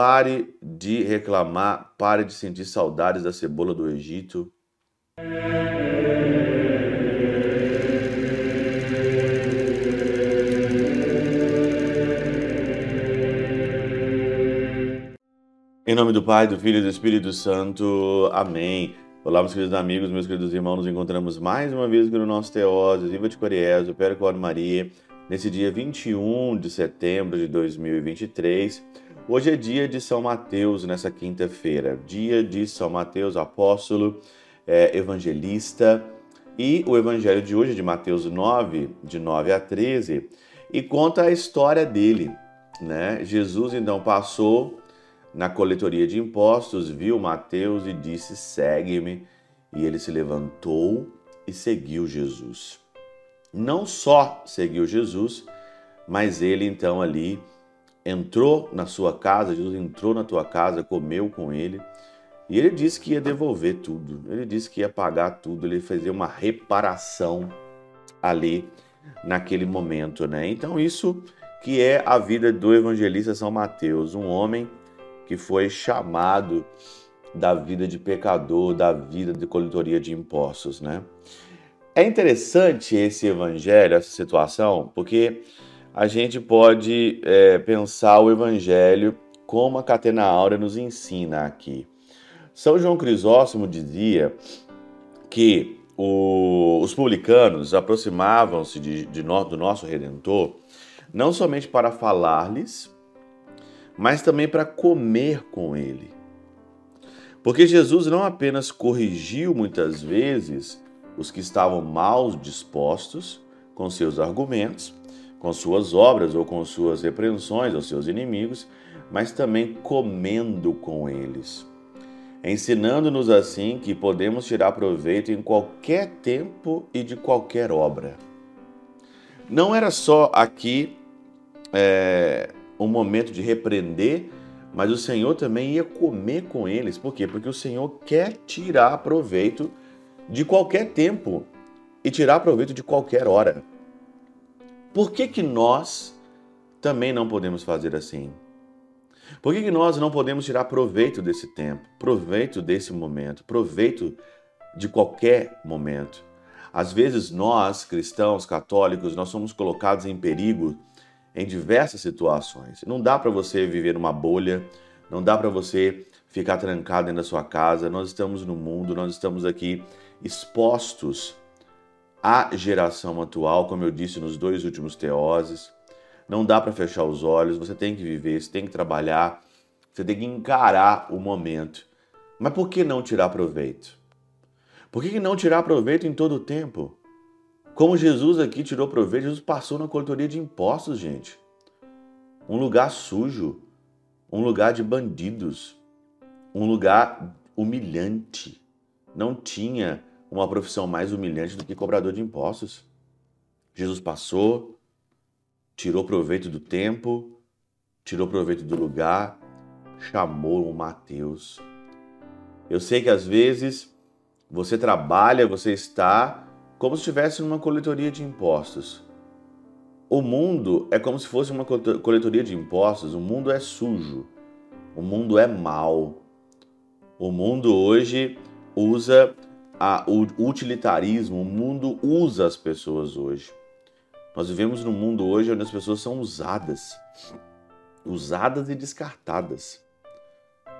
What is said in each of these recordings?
Pare de reclamar, pare de sentir saudades da cebola do Egito. Em nome do Pai, do Filho e do Espírito Santo. Amém. Olá, meus queridos amigos, meus queridos irmãos. Nos encontramos mais uma vez aqui no nosso Teóse, Viva de Coriésio, Percor Maria, nesse dia 21 de setembro de 2023. Hoje é dia de São Mateus, nessa quinta-feira. Dia de São Mateus, apóstolo, é, evangelista. E o evangelho de hoje de Mateus 9, de 9 a 13, e conta a história dele. Né? Jesus então passou na coletoria de impostos, viu Mateus e disse: Segue-me. E ele se levantou e seguiu Jesus. Não só seguiu Jesus, mas ele então ali entrou na sua casa, Jesus entrou na tua casa, comeu com ele. E ele disse que ia devolver tudo, ele disse que ia pagar tudo, ele ia fazer uma reparação ali naquele momento, né? Então isso que é a vida do evangelista São Mateus, um homem que foi chamado da vida de pecador, da vida de coletoria de impostos, né? É interessante esse evangelho, essa situação, porque a gente pode é, pensar o evangelho como a Catena Áurea nos ensina aqui. São João Crisóstomo dizia que o, os publicanos aproximavam-se de, de no, do nosso Redentor não somente para falar-lhes, mas também para comer com ele. Porque Jesus não apenas corrigiu muitas vezes os que estavam mal dispostos com seus argumentos, com suas obras ou com suas repreensões aos seus inimigos, mas também comendo com eles, ensinando-nos assim que podemos tirar proveito em qualquer tempo e de qualquer obra. Não era só aqui é, um momento de repreender, mas o Senhor também ia comer com eles. Por quê? Porque o Senhor quer tirar proveito de qualquer tempo e tirar proveito de qualquer hora. Por que, que nós também não podemos fazer assim? Por que, que nós não podemos tirar proveito desse tempo, proveito desse momento, proveito de qualquer momento? Às vezes nós, cristãos, católicos, nós somos colocados em perigo em diversas situações. Não dá para você viver numa bolha, não dá para você ficar trancado dentro da sua casa. Nós estamos no mundo, nós estamos aqui expostos à geração atual, como eu disse nos dois últimos teoses. Não dá para fechar os olhos, você tem que viver, você tem que trabalhar, você tem que encarar o momento. Mas por que não tirar proveito? Por que não tirar proveito em todo o tempo? Como Jesus aqui tirou proveito, Jesus passou na coletoria de impostos, gente. Um lugar sujo, um lugar de bandidos, um lugar humilhante. Não tinha uma profissão mais humilhante do que cobrador de impostos. Jesus passou, tirou proveito do tempo, tirou proveito do lugar, chamou o Mateus. Eu sei que às vezes você trabalha, você está como se estivesse numa coletoria de impostos. O mundo é como se fosse uma coletoria de impostos, o mundo é sujo, o mundo é mau. O mundo hoje usa a, o utilitarismo, o mundo usa as pessoas hoje. Nós vivemos num mundo hoje onde as pessoas são usadas, usadas e descartadas.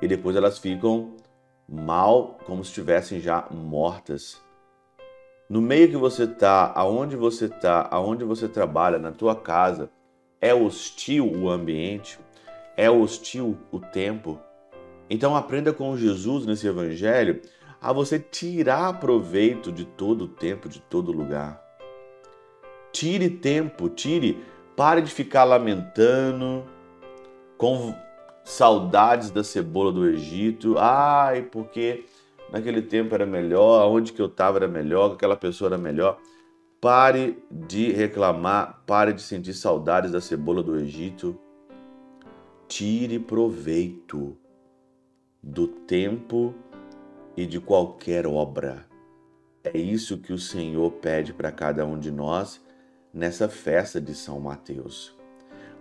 E depois elas ficam mal, como se estivessem já mortas no meio que você está, aonde você está, aonde você trabalha, na tua casa, é hostil o ambiente, é hostil o tempo. Então aprenda com Jesus nesse evangelho a você tirar proveito de todo o tempo, de todo lugar. Tire tempo, tire, pare de ficar lamentando com saudades da cebola do Egito. Ai, porque naquele tempo era melhor, aonde que eu estava era melhor, aquela pessoa era melhor. Pare de reclamar, pare de sentir saudades da cebola do Egito. Tire proveito do tempo e de qualquer obra. É isso que o Senhor pede para cada um de nós nessa festa de São Mateus.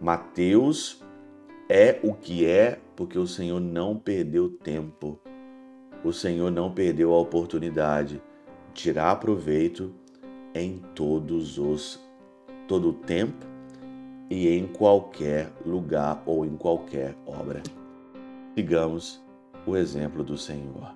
Mateus é o que é porque o Senhor não perdeu tempo. O Senhor não perdeu a oportunidade de tirar proveito em todos os todo o tempo e em qualquer lugar ou em qualquer obra. Sigamos o exemplo do Senhor.